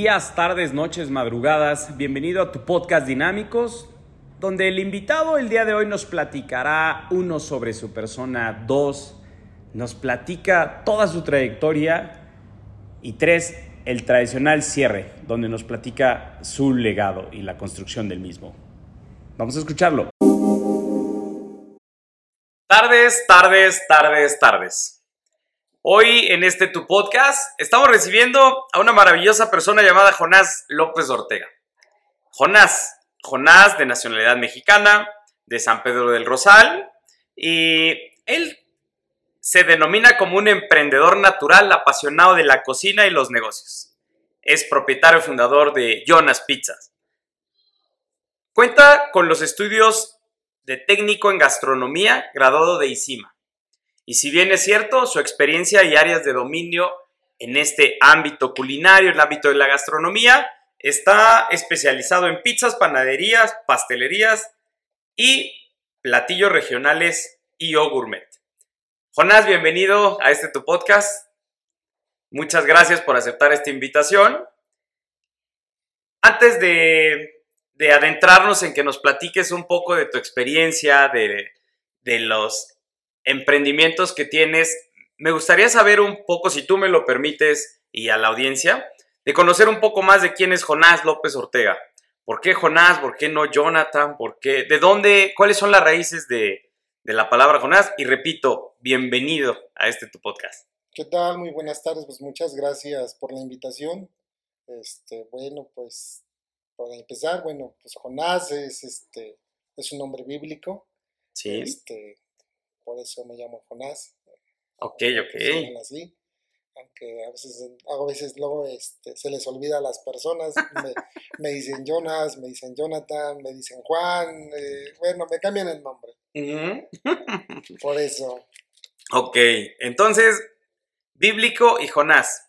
días, tardes, noches, madrugadas. Bienvenido a tu podcast Dinámicos, donde el invitado el día de hoy nos platicará uno sobre su persona, dos, nos platica toda su trayectoria y tres, el tradicional cierre, donde nos platica su legado y la construcción del mismo. Vamos a escucharlo. Tardes, tardes, tardes, tardes. Hoy en este tu podcast estamos recibiendo a una maravillosa persona llamada Jonás López Ortega. Jonás, Jonás de nacionalidad mexicana, de San Pedro del Rosal, y él se denomina como un emprendedor natural apasionado de la cocina y los negocios. Es propietario y fundador de Jonas Pizzas. Cuenta con los estudios de técnico en gastronomía graduado de ICIMA y si bien es cierto, su experiencia y áreas de dominio en este ámbito culinario, el ámbito de la gastronomía, está especializado en pizzas, panaderías, pastelerías y platillos regionales y o gourmet. Jonás, bienvenido a este tu podcast. Muchas gracias por aceptar esta invitación. Antes de, adentrarnos en que nos platiques un poco de tu experiencia, de los emprendimientos que tienes. Me gustaría saber un poco, si tú me lo permites, y a la audiencia, de conocer un poco más de quién es Jonás López Ortega. ¿Por qué Jonás? ¿Por qué no Jonathan? ¿Por qué? ¿De dónde? ¿Cuáles son las raíces de, de la palabra Jonás? Y repito, bienvenido a este tu podcast. ¿Qué tal? Muy buenas tardes. Pues muchas gracias por la invitación. Este, bueno, pues para empezar, bueno, pues Jonás es este es un nombre bíblico. Sí. Este, por eso me llamo Jonás. Ok, ok. Así, aunque a veces, a veces luego este, se les olvida a las personas, me, dicen Jonas, me dicen Jonathan, me dicen Juan, eh, bueno, me cambian el nombre. por eso. Ok, entonces, bíblico y Jonás.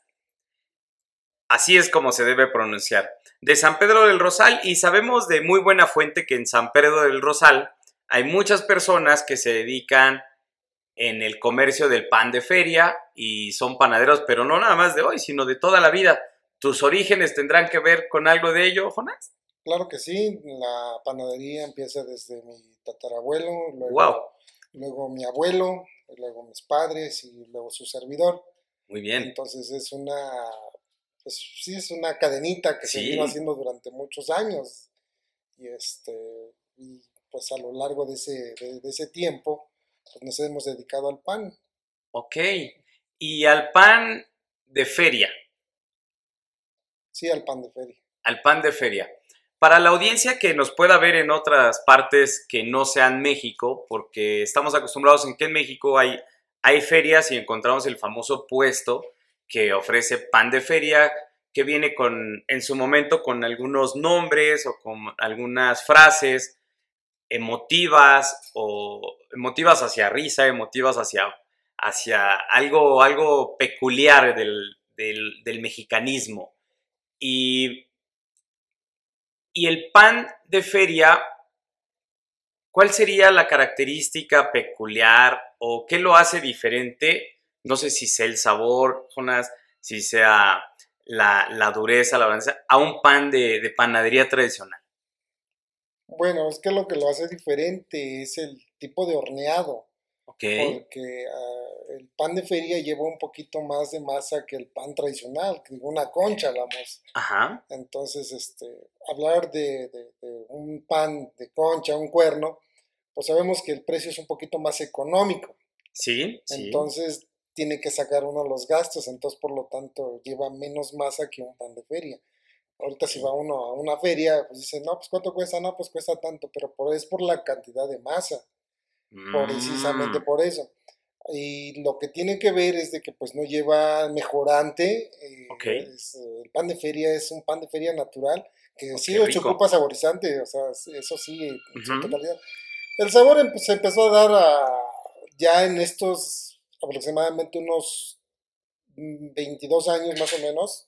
Así es como se debe pronunciar. De San Pedro del Rosal, y sabemos de muy buena fuente que en San Pedro del Rosal hay muchas personas que se dedican en el comercio del pan de feria y son panaderos, pero no nada más de hoy, sino de toda la vida. ¿Tus orígenes tendrán que ver con algo de ello, Jonás? Claro que sí, la panadería empieza desde mi tatarabuelo, luego, luego mi abuelo, luego mis padres y luego su servidor. Muy bien. Entonces es una, pues sí, es una cadenita que se vino haciendo durante muchos años. Y este, y pues a lo largo de ese, de ese tiempo, pues nos hemos dedicado al pan. Ok. ¿Y al pan de feria? Sí, al pan de feria. Al pan de feria. Para la audiencia que nos pueda ver en otras partes que no sean México, porque estamos acostumbrados en que en México hay, hay ferias y encontramos el famoso puesto que ofrece pan de feria, que viene con, en su momento con algunos nombres o con algunas frases emotivas o emotivas hacia risa, emotivas hacia, hacia algo, algo peculiar del, mexicanismo. Y, y el pan de feria, ¿cuál sería la característica peculiar o qué lo hace diferente? No sé si sea el sabor, Jonas, si sea la, dureza, la balanza, a un pan de panadería tradicional. Bueno, es que lo que lo hace diferente es el tipo de horneado. Porque ah, el pan de feria lleva un poquito más de masa que el pan tradicional, que una concha, vamos. Ajá. Entonces, este, hablar de, un pan de concha, un cuerno, pues sabemos que el precio es un poquito más económico. Sí, sí. Entonces, tiene que sacar uno los gastos, entonces, por lo tanto, lleva menos masa que un pan de feria. Ahorita si va uno a una feria, pues dice, no, pues cuánto cuesta, no, pues cuesta tanto, pero por, es por la cantidad de masa, precisamente mm. por eso. Y lo que tiene que ver es de que pues no lleva mejorante, eh, el pan de feria es un pan de feria natural, que sí se ocupa saborizante, o sea, eso sí, en su totalidad. El sabor se empezó a dar a, ya en estos aproximadamente unos 22 años más o menos,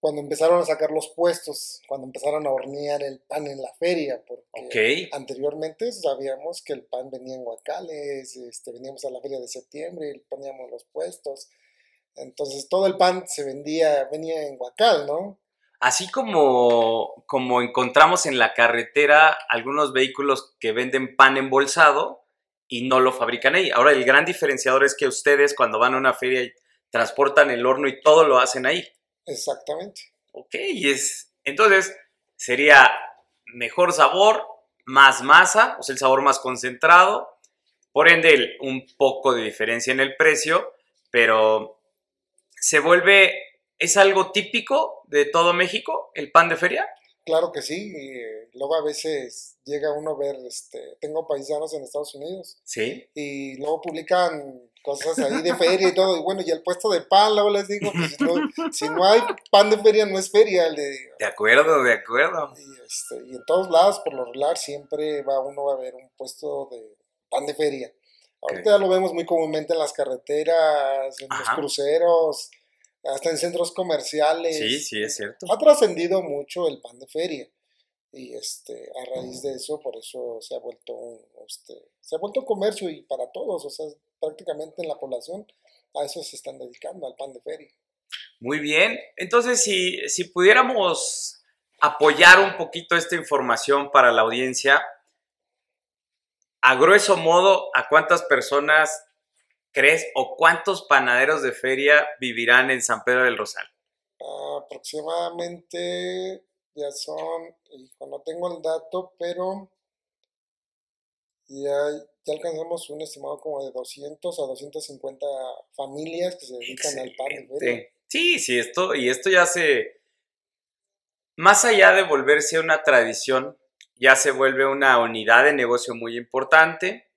cuando empezaron a sacar los puestos, cuando empezaron a hornear el pan en la feria, porque anteriormente sabíamos que el pan venía en guacales, este, veníamos a la feria de septiembre y poníamos los puestos, Entonces todo el pan se vendía, venía en Huacal, ¿no? Así como, como encontramos en la carretera algunos vehículos que venden pan embolsado y no lo fabrican ahí. Ahora el gran diferenciador es que ustedes cuando van a una feria transportan el horno y todo lo hacen ahí. Exactamente. Ok, y es, entonces sería mejor sabor, más masa, o sea, el sabor más concentrado, por ende un poco de diferencia en el precio, pero se vuelve, es algo típico de todo México, el pan de feria. Claro que sí, y eh, luego a veces llega uno a ver, este, tengo paisanos en Estados Unidos. Sí. Y luego publican cosas ahí de feria y todo, y bueno, y el puesto de pan, luego les digo, pues, si, no, hay pan de feria, no es feria, le digo. De acuerdo, de acuerdo. Y, este, y en todos lados, por lo regular, siempre va uno a ver un puesto de pan de feria. Ahorita ya lo vemos muy comúnmente en las carreteras, en los cruceros, hasta en centros comerciales. Sí, sí, es cierto. Ha trascendido mucho el pan de feria. Y este, a raíz de eso, por eso se ha vuelto un, este, se ha vuelto comercio y para todos, o sea, prácticamente en la población a eso se están dedicando, al pan de feria. Muy bien. Entonces, si, si pudiéramos apoyar un poquito esta información para la audiencia, a grueso modo, ¿a cuántas personas crees o cuántos panaderos de feria vivirán en San Pedro del Rosal? aproximadamente ya son, no tengo el dato, pero ya, ya alcanzamos un estimado como de 200 a 250 familias que se dedican al pan. Sí, sí, esto, y esto ya se, más allá de volverse una tradición, ya se vuelve una unidad de negocio muy importante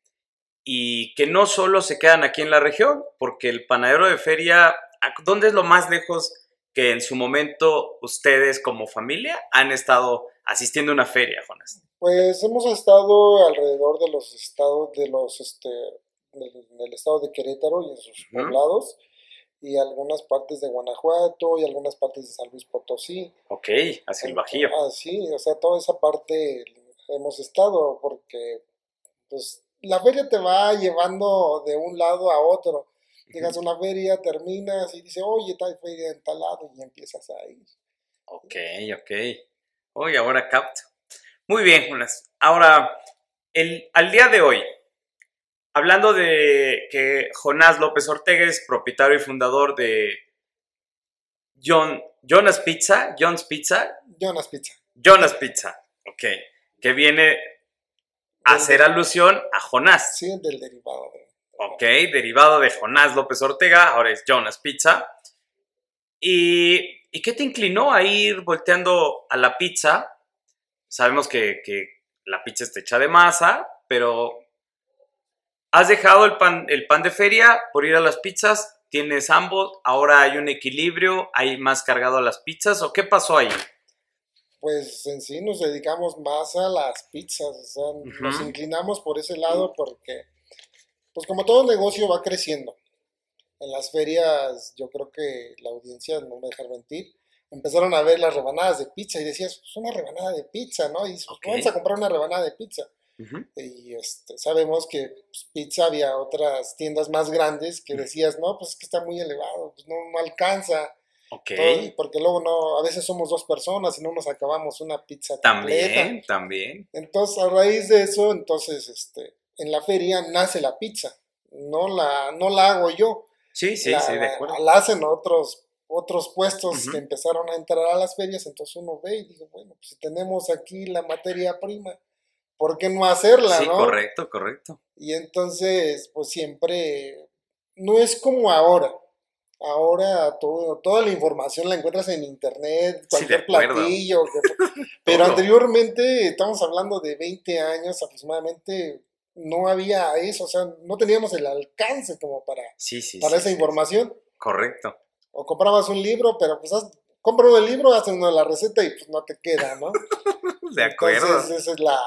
y que no solo se quedan aquí en la región, porque el panadero de feria, ¿dónde es lo más lejos que en su momento ustedes como familia han estado asistiendo a una feria, Jonas? Pues hemos estado alrededor de los estados, de los, este, del, estado de Querétaro y en sus poblados, y algunas partes de Guanajuato y algunas partes de San Luis Potosí. Ok, hacia el Bajío. Ah, sí, o sea, toda esa parte hemos estado, porque pues la feria te va llevando de un lado a otro. Llegas a una feria, terminas y dices, oye, tal feria en tal lado, y empiezas a ir. Ok, ok. Oye, ahora capto. Muy bien, Jonas. Ahora, el, al día de hoy, hablando de que Jonás López Ortega es propietario y fundador de John, Jonas Pizza, John's Pizza. Jonas Pizza. Jonas Pizza, ok. Que viene a hacer alusión a Jonás. Sí, del derivado. Ok, derivado de Jonás López Ortega, ahora es Jonas Pizza. ¿Y, ¿y qué te inclinó a ir volteando a la pizza? Sabemos que, que la pizza está hecha de masa, pero has dejado el pan, el pan de feria por ir a las pizzas, tienes ambos, ahora hay un equilibrio, hay más cargado a las pizzas, ¿o qué pasó ahí? pues en sí nos dedicamos más a las pizzas, o sea, nos inclinamos por ese lado porque, pues como todo negocio va creciendo. En las ferias, yo creo que la audiencia, no me dejar mentir, empezaron a ver las rebanadas de pizza y decías, pues una rebanada de pizza, ¿no? Y pues, vamos a comprar una rebanada de pizza. Y este, sabemos que pues, pizza había otras tiendas más grandes que decías, no, pues es que está muy elevado, pues no, no alcanza Ok. porque luego no, a veces somos dos personas y no nos acabamos una pizza También, también. Entonces, a raíz de eso, entonces, este, en la feria nace la pizza. No la, no la hago yo. Sí, sí, sí, de acuerdo. La, hacen otros, otros puestos que empezaron a entrar a las ferias, entonces uno ve y dice, bueno, pues si tenemos aquí la materia prima, ¿por qué no hacerla, sí, correcto, correcto. Y entonces, pues siempre, no es como ahora Ahora todo, toda la información la encuentras en internet, cualquier platillo. pero anteriormente, estamos hablando de 20 años aproximadamente, no había eso, o sea, no teníamos el alcance como para, para esa información. Correcto. O comprabas un libro, pero pues compras el libro, haces uno de la receta y pues no te queda, ¿no? de acuerdo. Entonces, esa es la,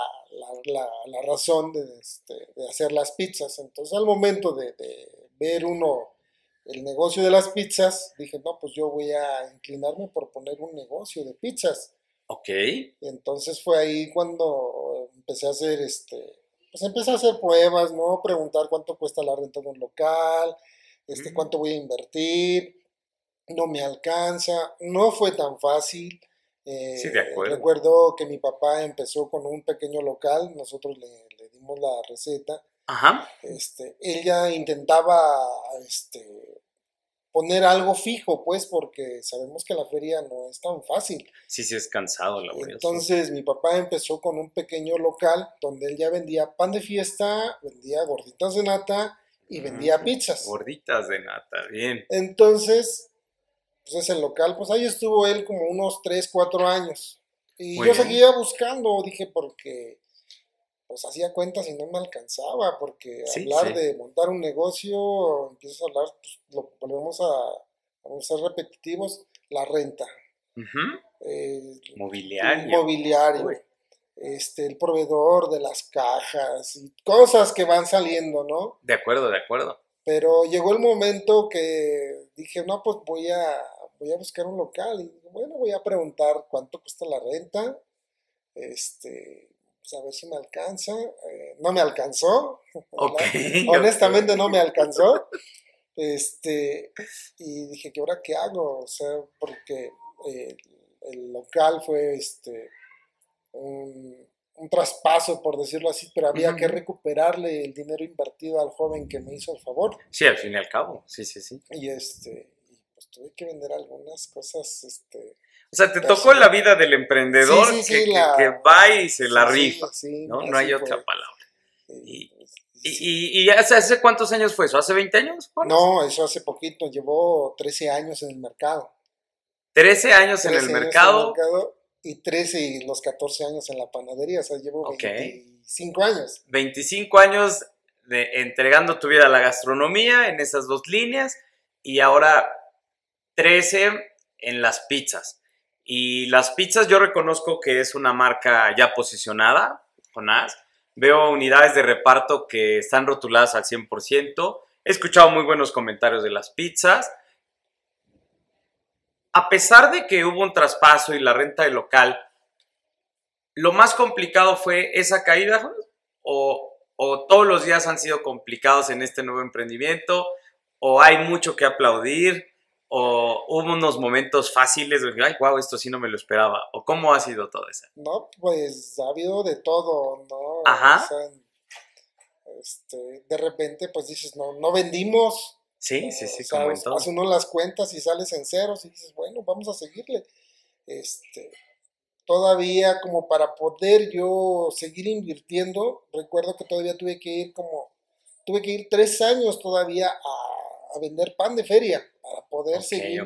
razón este, de, hacer las pizzas. Entonces, al momento de ver uno el negocio de las pizzas, dije, no, pues yo voy a inclinarme por poner un negocio de pizzas. Ok. Y entonces fue ahí cuando empecé a hacer, este, pues empecé a hacer pruebas, ¿no? Preguntar cuánto cuesta la renta de un local, este, Mm. cuánto voy a invertir, no me alcanza, no fue tan fácil. Eh, Sí, de acuerdo. recuerdo que mi papá empezó con un pequeño local, nosotros le, le dimos la receta. Ajá. Este, ella intentaba este, poner algo fijo, pues, porque sabemos que la feria no es tan fácil. Sí, sí, es cansado, laborioso. Entonces mi papá empezó con un pequeño local donde él ya vendía pan de fiesta, vendía gorditas de nata y vendía Ujú. pizzas. Gorditas de nata, bien. Entonces, pues ese local, pues ahí estuvo él como unos 3, 4 años. Y Muy yo bien. seguía buscando, dije, porque pues hacía cuentas y no me alcanzaba, porque Sí, hablar sí. de montar un negocio, empiezas a hablar, pues lo volvemos a, vamos a ser repetitivos, la renta, Ujú. eh, Mobiliario. mobiliario, Uy. este, el proveedor de las cajas y cosas que van saliendo, ¿no? De acuerdo, de acuerdo. Pero llegó el momento que dije, no, pues voy a, voy a buscar un local. Y bueno, voy a preguntar cuánto cuesta la renta. Este, pues a ver si me alcanza. Eh, no me alcanzó. Honestamente no me alcanzó. Este, y dije, ¿qué ahora qué hago? O sea, porque eh, el local fue este un, un traspaso, por decirlo así, pero había que recuperarle el dinero invertido al joven que me hizo el favor. Sí, al fin y al cabo. Sí, sí, sí. Y este, pues tuve que vender algunas cosas, este. O sea, te tocó la vida del emprendedor Sí, sí, sí, que, la- que va y se la rifa. ¿no? No hay fue. otra palabra. Y, ¿Y, y, y hace, hace cuántos años fue eso? ¿Hace 20 años? No, eso hace poquito, llevó 13 años en el mercado. 13 años en 13 el años mercado. mercado y 13 y los 14 años en la panadería, o sea, llevo Ok. 25 años. 25 años de, entregando tu vida a la gastronomía en esas dos líneas y ahora 13 en las pizzas. Y las pizzas yo reconozco que es una marca ya posicionada, Jonás. Veo unidades de reparto que están rotuladas al 100%. He escuchado muy buenos comentarios de las pizzas. A pesar de que hubo un traspaso y la renta del local, ¿lo más complicado fue esa caída, o, o todos los días han sido complicados en este nuevo emprendimiento, o hay mucho que aplaudir, o hubo unos momentos fáciles de, ay, wow, esto sí no me lo esperaba, o cómo ha sido todo eso. No, pues ha habido de todo, ¿no? Ajá. O sea, este, de repente, pues dices, no, no vendimos. Sí, sí, sí, O sea, como en todo. hace uno las cuentas y sales en ceros y dices, bueno, vamos a seguirle. Este, todavía como para poder yo seguir invirtiendo, recuerdo que todavía tuve que ir como, tuve que ir tres años todavía a, a vender pan de feria para poder seguir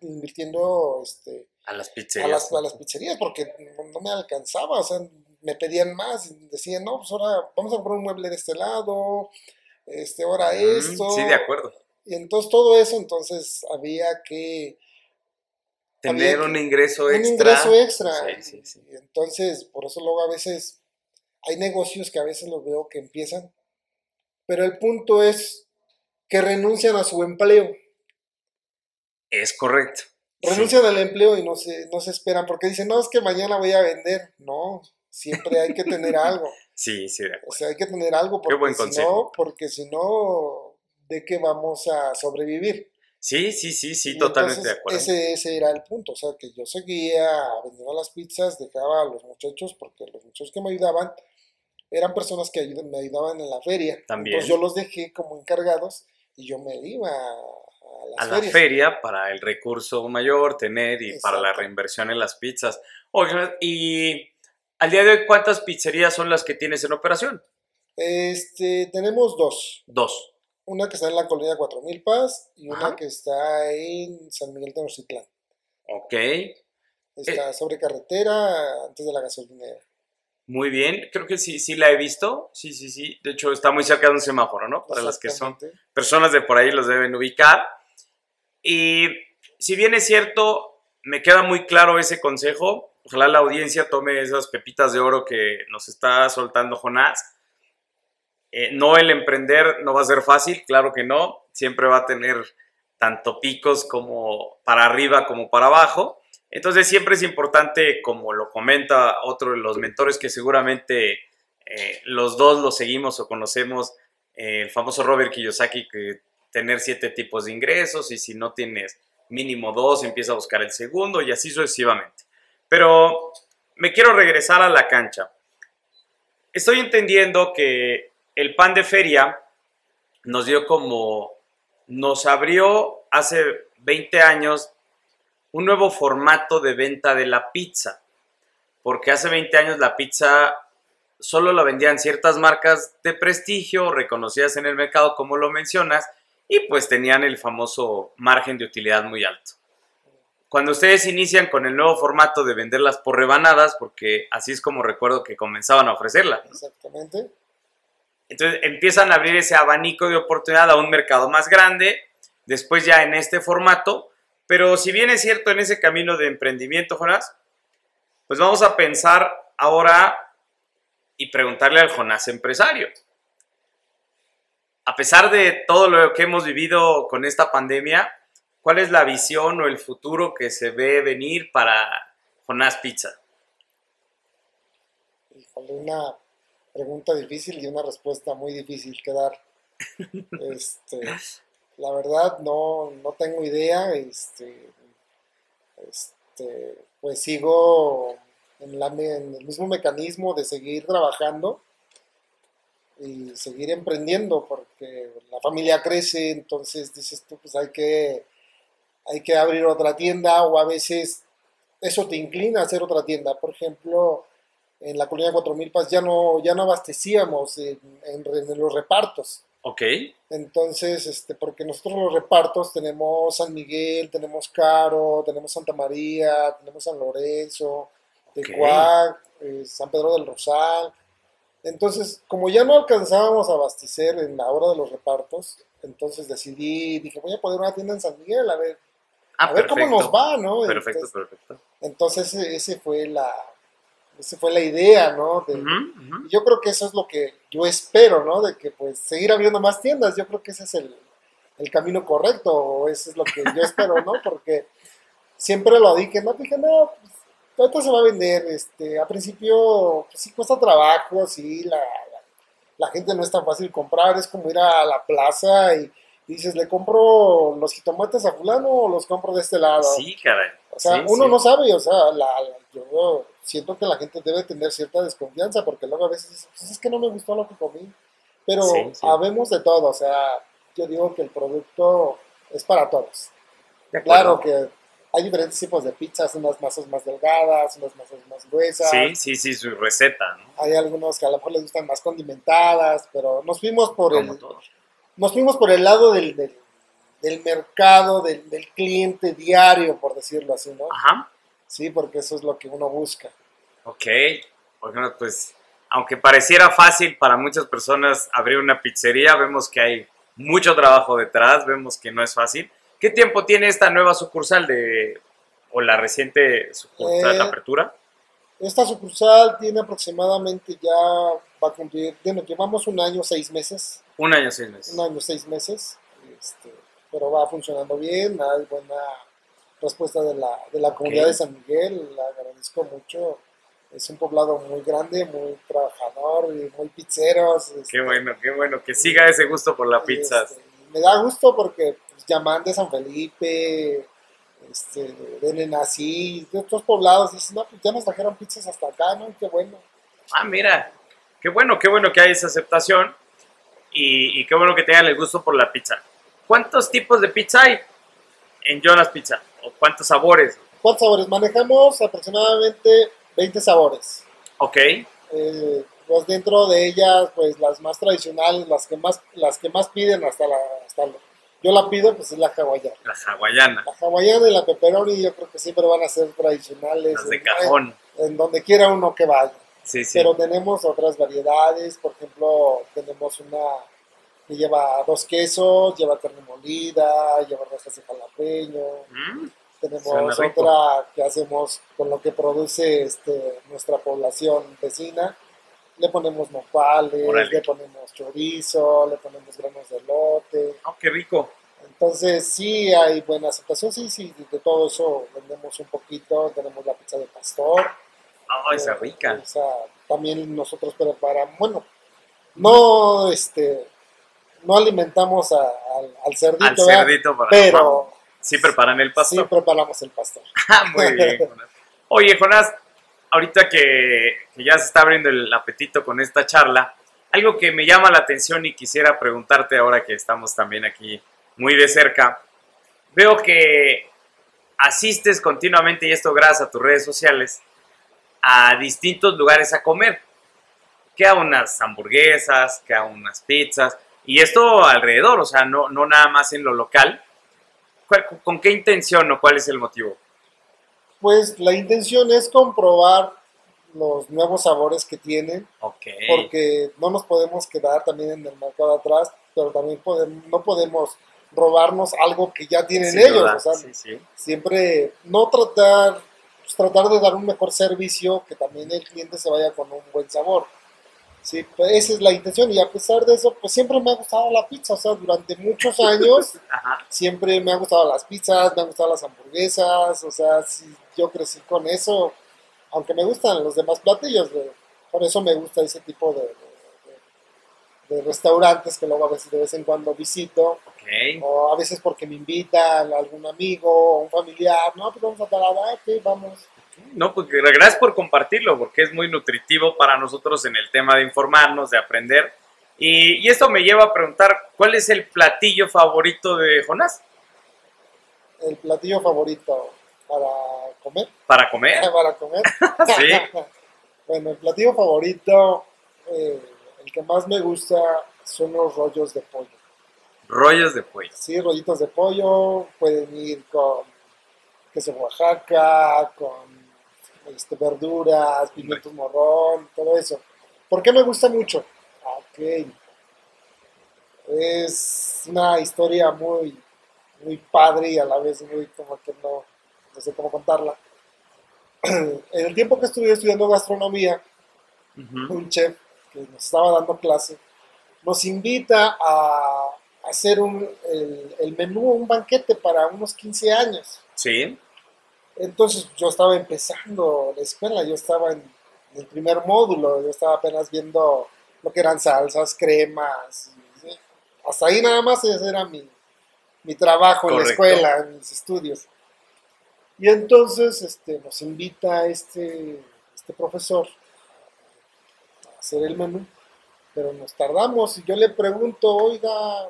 invirtiendo este, A las a, pizzerías. las, a las pizzerías porque no, me alcanzaba, o sea, me pedían más, decían, no, pues ahora vamos a comprar un mueble de este lado, este, ahora Mm, esto. Sí, de acuerdo. Y entonces todo eso, entonces había que Tener había un que- ingreso un extra. ingreso extra. Sí, sí, sí. Y entonces, por eso luego a veces hay negocios que a veces los veo que empiezan, pero el punto es que renuncian a su empleo. Es correcto. Sí. Renuncian al empleo y no se, no se esperan porque dicen, no, es que mañana voy a vender. No, siempre hay que tener algo. Sí, sí, de O acuerdo. sea, hay que tener algo Qué buen porque si no, porque si no, ¿de qué vamos a sobrevivir? Sí, sí, sí, sí, Y totalmente de acuerdo. Ese, ese era el punto, o sea, que yo seguía vendiendo las pizzas, dejaba a los muchachos, porque los muchachos que me ayudaban eran personas que ayud- me ayudaban en la feria. También. Entonces yo los dejé como encargados y yo me iba a, a las a la feria para el recurso mayor tener y para la reinversión en las pizzas. Y al día de hoy, ¿cuántas pizzerías son las que tienes en operación? Este, tenemos dos. Dos. Una que está en la colonia 4000 Paz y una que está en San Miguel Tenochtitlán. Ok, Está sobre carretera antes de la gasolinera. Muy bien. Creo que sí, sí la he visto. Sí, sí, sí. De hecho, está muy cerca de un semáforo, ¿no? Para las que son personas de por ahí los deben ubicar. Y si bien es cierto, me queda muy claro ese consejo. Ojalá la audiencia tome esas pepitas de oro que nos está soltando Jonás. Eh, no el emprender no va a ser fácil, claro que no. Siempre va a tener tanto picos como para arriba como para abajo. Entonces siempre es importante, como lo comenta otro de los mentores que seguramente eh, los dos lo seguimos o conocemos, eh, el famoso Robert Kiyosaki, que tener siete tipos de ingresos y si no tienes mínimo dos, empieza a buscar el segundo y así sucesivamente. Pero me quiero regresar a la cancha. Estoy entendiendo que el pan de feria nos dio como, nos abrió hace 20 años un nuevo formato de venta de la pizza. Porque hace 20 años la pizza solo la vendían ciertas marcas de prestigio, reconocidas en el mercado, como lo mencionas, y pues tenían el famoso margen de utilidad muy alto. Cuando ustedes inician con el nuevo formato de venderlas por rebanadas, porque así es como recuerdo que comenzaban a ofrecerlas. Exactamente. Entonces empiezan a abrir ese abanico de oportunidad a un mercado más grande, después ya en este formato, pero si bien es cierto en ese camino de emprendimiento, Jonás, pues vamos a pensar ahora y preguntarle al Jonás empresario. A pesar de todo lo que hemos vivido con esta pandemia, ¿cuál es la visión o el futuro que se ve venir para Jonás Pizza? Híjole, una pregunta difícil y una respuesta muy difícil que dar. Este, la verdad no, no tengo idea. Este, este, pues sigo en, el mismo mecanismo de seguir trabajando y seguir emprendiendo porque la familia crece, entonces dices tú, pues hay que, hay que abrir otra tienda o a veces eso te inclina a hacer otra tienda. Por ejemplo, en la colonia 4000 Paz ya no, ya no abastecíamos en, los repartos. Ok. Entonces, este, porque nosotros los repartos tenemos San Miguel, tenemos Caro, tenemos Santa María, tenemos San Lorenzo, Tecuac, eh, San Pedro del Rosal. Entonces, como ya no alcanzábamos a abastecer en la hora de los repartos, entonces decidí, dije, voy a poner una tienda en San Miguel, a ver, Ah, a ver cómo nos va, ¿no? Perfecto, Entonces, perfecto. entonces ese fue la, esa fue la idea, ¿no? De-. Yo creo que eso es lo que yo espero, ¿no? De que pues seguir abriendo más tiendas. Yo creo que ese es el, el camino correcto, o eso es lo que yo espero, ¿no? Porque siempre lo dije, no, dije, no, pues, ahorita se va a vender. Este, a principio, pues, sí cuesta trabajo, sí, la, la, la gente no es tan fácil comprar, es como ir a la plaza y, y dices, ¿le compro los jitomates a fulano o los compro de este lado? Sí, caray. O sea, Sí, uno sí. no sabe, o sea, la, yo siento que la gente debe tener cierta desconfianza porque luego a veces pues es que no me gustó lo que comí. Pero Sí, sí. habemos de todo, o sea, yo digo que el producto es para todos. Claro que hay diferentes tipos de pizzas, unas masas más delgadas, unas masas más gruesas. Sí, sí, sí, su receta, ¿no? Hay algunos que a lo mejor les gustan más condimentadas, pero nos fuimos por Como el, nos fuimos por el lado del, del, del mercado, del, del cliente diario, por decirlo así, ¿no? Ajá. Sí, porque eso es lo que uno busca. Ok. Bueno, pues, aunque pareciera fácil para muchas personas abrir una pizzería, vemos que hay mucho trabajo detrás, vemos que no es fácil. ¿Qué tiempo tiene esta nueva sucursal de, o la reciente sucursal de Eh, apertura? Esta sucursal tiene aproximadamente ya, va a cumplir, bueno, llevamos un año, seis meses, Un año, seis meses. un año, seis meses, este, pero va funcionando bien, hay buena respuesta de la, de la comunidad de San Miguel, la agradezco mucho, es un poblado muy grande, muy trabajador y muy pizzeros. este, Qué bueno, qué bueno. Que siga ese gusto por la y, pizza. este, me da gusto porque pues, llaman de San Felipe, este, de Nenací, de otros poblados, dicen, no, pues ya nos trajeron pizzas hasta acá, ¿no? Qué bueno. Ah, mira. Qué bueno, qué bueno que hay esa aceptación. Y, y qué bueno que tengan el gusto por la pizza. ¿Cuántos tipos de pizza hay en Jonas Pizza? ¿O cuántos sabores? ¿Cuántos sabores? Manejamos aproximadamente 20 sabores. Ok. Eh, pues dentro de ellas, pues las más tradicionales, las que más, las que más piden hasta la, hasta la- yo la pido, pues es la hawaiana. La hawaiana. La hawaiana y la pepperoni yo creo que siempre van a ser tradicionales. Las de en- cajón. En, donde quiera uno que vaya. Sí, sí. Pero tenemos otras variedades, por ejemplo, tenemos una que lleva dos quesos, lleva carne molida, lleva rajas de jalapeño, Mm, tenemos otra que hacemos con lo que produce este, nuestra población vecina. Le ponemos nopales, Órale. le ponemos chorizo, le ponemos granos de lote. oh, qué rico. Entonces sí hay buena aceptación, sí, sí, de todo eso vendemos un poquito. Tenemos la pizza de pastor. Oh, esa rica. Esa también nosotros preparamos, bueno, no, este, no alimentamos a- al, al cerdito, Al cerdito para pero sí preparan el sí pastor. preparamos el pastor. Ah, Muy bien, Jonás. Oye, Jonás, ahorita que, que ya se está abriendo el apetito con esta charla, algo que me llama la atención y quisiera preguntarte ahora que estamos también aquí muy de cerca, veo que asistes continuamente, y esto gracias a tus redes sociales, a distintos lugares a comer, que a unas hamburguesas, que a unas pizzas, y esto alrededor, o sea, no, no nada más en lo local. ¿Cuál- ¿Con qué intención o cuál es el motivo? Pues la intención es comprobar los nuevos sabores que tienen, Ok. porque no nos podemos quedar también en el mercado atrás, pero también podemos, no podemos robarnos algo que ya tienen Sin ellos. duda, O sea, sí, sí. siempre no tratar, pues, tratar de dar un mejor servicio, que también el cliente se vaya con un buen sabor. Sí, pues esa es la intención y a pesar de eso, pues siempre me ha gustado la pizza, o sea, durante muchos años siempre me han gustado las pizzas, me han gustado las hamburguesas, o sea, sí, yo crecí con eso, aunque me gustan los demás platillos, de- por eso me gusta ese tipo de, de- de- de restaurantes que luego a veces de vez en cuando visito, o a veces porque me invitan algún amigo o un familiar, no, pues vamos a tal, ah, vamos. No, pues gracias por compartirlo, porque es muy nutritivo para nosotros en el tema de informarnos, de aprender. Y, y esto me lleva a preguntar, ¿cuál es el platillo favorito de Jonás El platillo favorito para comer, para comer? para comer. Sí. Bueno, el platillo favorito, eh, el que más me gusta son los rollos de pollo. Rollos de pollo. Sí, rollitos de pollo, pueden ir con queso Oaxaca, con este, verduras, pimientos morrón, todo eso. ¿Por qué me gusta mucho? Ok. Es una historia muy, muy padre y a la vez muy como que no, no sé cómo contarla. En el tiempo que estuve estudiando gastronomía, Ujú. un chef que nos estaba dando clase, nos invita a hacer un, el, el menú, un banquete para unos 15 años. Sí. Entonces yo estaba empezando la escuela, yo estaba en, en el primer módulo, yo estaba apenas viendo lo que eran salsas, cremas. ¿sí? Hasta ahí nada más ese era mi, mi trabajo en la escuela, en mis estudios. Y entonces este, nos invita este, este profesor a hacer el menú, pero nos tardamos y yo le pregunto, oiga,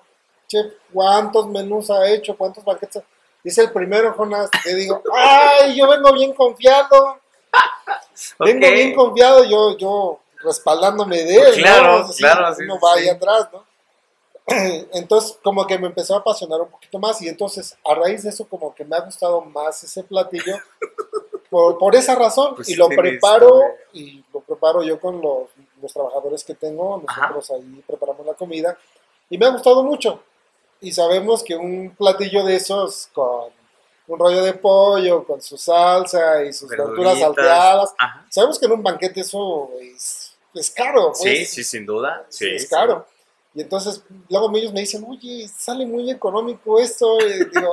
chef, ¿cuántos menús ha hecho? ¿Cuántos banquetes? Ha-?" Dice el primero, Jonás, le digo, ay, yo vengo bien confiado, vengo bien confiado, yo, yo respaldándome de él, Claro, ¿no? Así, claro, sí, uno sí, va sí. ahí atrás, ¿no? Entonces, como que me empezó a apasionar un poquito más y entonces, a raíz de eso, como que me ha gustado más ese platillo por, por esa razón Pues y lo preparo y lo preparo yo con los, los trabajadores que tengo, Ajá. nosotros ahí preparamos la comida y me ha gustado mucho y sabemos que un platillo de esos con un rollo de pollo, con su salsa y sus verduras salteadas, Ajá. sabemos que en un banquete eso es, es caro, pues, Sí, sí, sin duda. Sí, es sí. caro. Y entonces luego ellos me dicen, oye, sale muy económico esto. Y digo,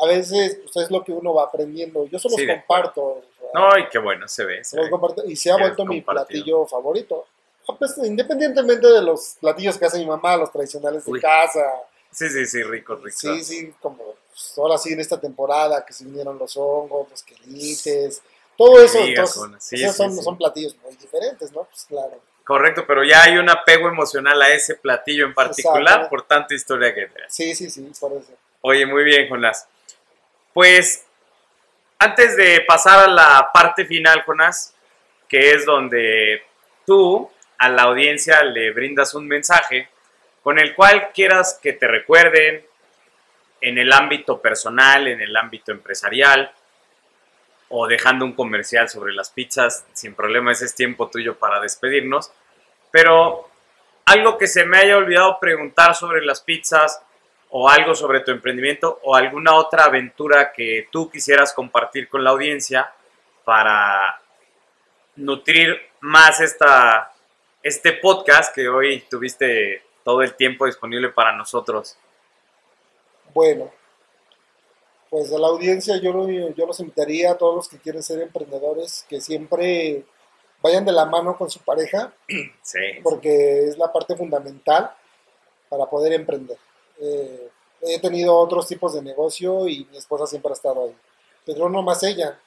a veces pues, es lo que uno va aprendiendo. Yo se los Sí, comparto. sea, No, y qué bueno se ve. se se los ve. comparto, y se ha vuelto mi platillo favorito. Ah, pues, independientemente de los platillos que hace mi mamá, los tradicionales de Uy. casa. Sí, sí, sí, rico, rico. Sí, sí, como pues, ahora sí en esta temporada que se vinieron los hongos, los quelites, todo eso. Entonces. Sí, esos sí, son, sí. son platillos muy diferentes, ¿no? Pues claro. Correcto, pero ya hay un apego emocional a ese platillo en particular Exacto. por tanta historia que trae. Sí, sí, sí, por eso. Oye, muy bien, Jonás. Pues, antes de pasar a la parte final, Jonás, que es donde tú a la audiencia le brindas un mensaje con el cual quieras que te recuerden en el ámbito personal, en el ámbito empresarial, o dejando un comercial sobre las pizzas, sin problema, ese es tiempo tuyo para despedirnos. Pero algo que se me haya olvidado preguntar sobre las pizzas, o algo sobre tu emprendimiento, o alguna otra aventura que tú quisieras compartir con la audiencia para nutrir más esta, este podcast que hoy tuviste todo el tiempo disponible para nosotros. Bueno, pues a la audiencia yo, lo- yo los invitaría a todos los que quieren ser emprendedores que siempre vayan de la mano con su pareja Sí. porque es la parte fundamental. para poder emprender. Eh, he tenido otros tipos de negocio y mi esposa siempre ha estado ahí. Pero no más ella,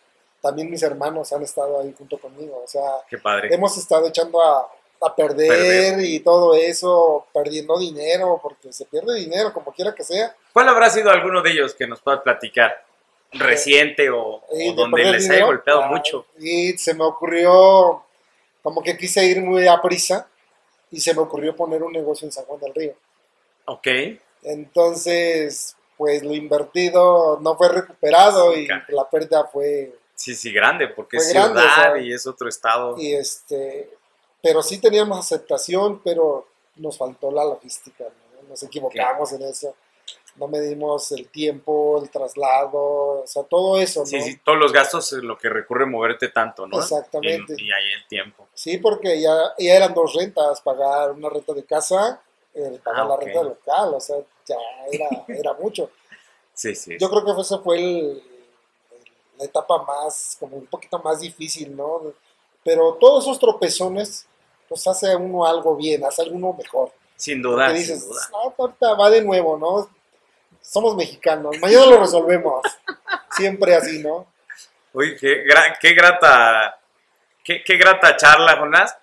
también mis hermanos han estado ahí junto conmigo. O sea, Qué padre. hemos estado echando a, a perder, Perder. y todo eso, perdiendo dinero, porque se pierde dinero como quiera que sea. ¿Cuál habrá sido alguno de ellos que nos puedas platicar? ¿Reciente o, de donde les haya golpeado ah, mucho? Y se me ocurrió, como que quise ir muy a prisa, y se me ocurrió poner un negocio en San Juan del Río. Ok. Entonces, pues lo invertido no fue recuperado Sí, y la pérdida fue, Sí, sí, grande, porque es grande, ciudad o sea, y es otro estado. y este, pero sí teníamos aceptación, pero nos faltó la logística, ¿no? nos equivocamos en eso, no medimos el tiempo, el traslado, o sea, todo eso, ¿no? Sí, sí, todos los gastos es lo que recurre moverte tanto, ¿no? Exactamente. Y, y ahí el tiempo. Sí, porque ya, ya eran dos rentas, pagar una renta de casa, eh, pagar Ah, la ok. renta local, o sea, ya era, era mucho. Sí, sí. Yo creo que ese fue el, la etapa más, como un poquito más difícil, ¿no? Pero todos esos tropezones, pues hace uno algo bien, hace uno mejor. sin duda, Porque sin dices, duda. "Ah, ahorita va de nuevo, ¿no? Somos mexicanos, mañana lo resolvemos. Siempre así, ¿no? Uy, qué, gra- qué grata, qué, qué grata charla, Jonás.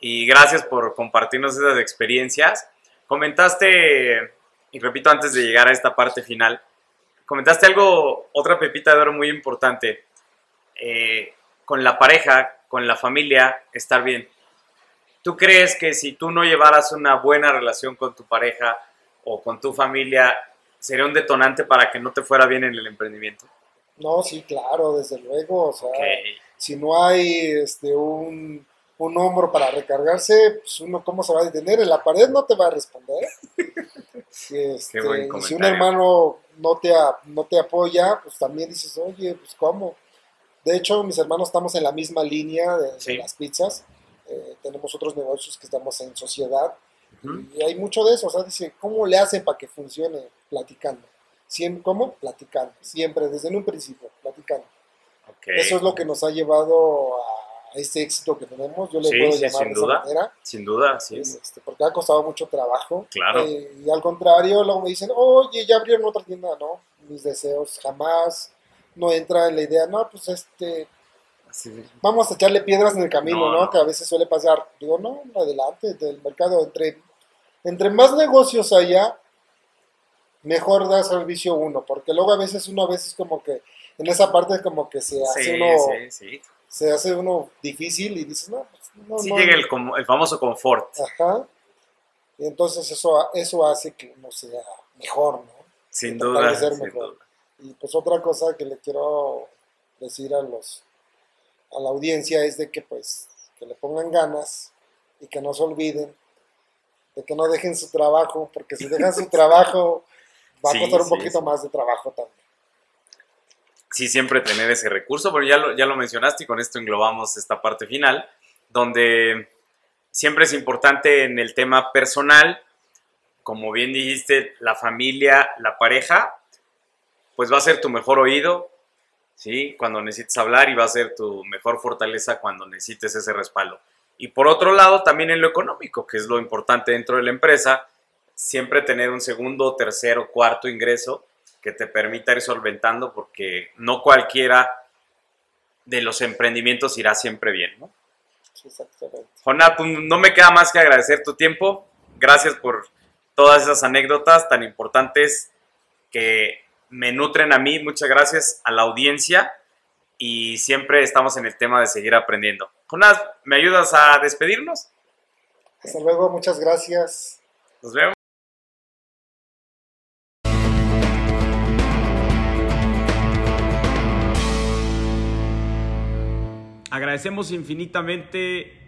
Y gracias por compartirnos esas experiencias. Comentaste, y repito antes de llegar a esta parte final, comentaste algo, otra pepita de oro muy importante. Eh, con la pareja, con la familia, estar bien. ¿Tú crees que si tú no llevaras una buena relación con tu pareja o con tu familia, sería un detonante para que no te fuera bien en el emprendimiento? No, sí, claro, desde luego. O sea, si no hay este, un, un hombro para recargarse, pues uno cómo se va a detener. En la pared no te va a responder. Este, buen y si un hermano no te, no te apoya, pues también dices, oye, pues cómo. De hecho, mis hermanos estamos en la misma línea de, las pizzas. Eh, tenemos otros negocios que estamos en sociedad. Y hay mucho de eso. O sea, dice, ¿cómo le hacen para que funcione? Platicando. Siem- ¿Cómo? Platicando. Siempre, desde un principio, platicando. Eso es lo que nos ha llevado a este éxito que tenemos. Yo le Sí, puedo sí, llamar sin de esa duda. manera. Sin duda, sí es. Este, porque ha costado mucho trabajo. Claro. Eh, y al contrario, luego me dicen, oye, ya abrieron otra tienda. No, mis deseos jamás no entra en la idea, no, pues este, Sí. vamos a echarle piedras en el camino, No. Que a veces suele pasar. Digo, no, adelante, del mercado. Entre, entre más negocios haya, mejor da servicio uno. Porque luego a veces uno, a veces como que, en esa parte como que se hace Sí, uno sí, sí. se hace uno difícil y dices, no, pues, no, Sí no, llega no". el, el famoso confort. Ajá. Y entonces eso, eso hace que uno sea mejor, ¿no? Sin duda, ser sin mejor. duda. Y pues otra cosa que le quiero decir a los a la audiencia es de que pues que le pongan ganas y que no se olviden de que no dejen su trabajo, porque si dejan su trabajo va a costar un poquito sí. más de trabajo también. Sí, siempre tener ese recurso, pero ya lo, ya lo mencionaste y con esto englobamos esta parte final, donde siempre es importante en el tema personal, como bien dijiste, la familia, la pareja, pues va a ser tu mejor oído, ¿sí? Cuando necesites hablar y va a ser tu mejor fortaleza cuando necesites ese respaldo. Y por otro lado, también en lo económico, que es lo importante dentro de la empresa, siempre tener un segundo, tercero, cuarto ingreso que te permita ir solventando, porque no cualquiera de los emprendimientos irá siempre bien, ¿no? Exactamente. Jonás, pues no me queda más que agradecer tu tiempo. Gracias por todas esas anécdotas tan importantes que me nutren a mí. Muchas gracias a la audiencia y siempre estamos en el tema de seguir aprendiendo. Jonás, ¿me ayudas a despedirnos? Hasta luego, muchas gracias. Nos vemos. Agradecemos infinitamente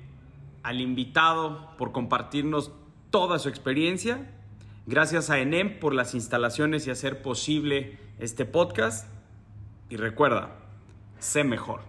al invitado por compartirnos toda su experiencia. Gracias a ENEM por las instalaciones y hacer posible este podcast. Y recuerda, sé mejor.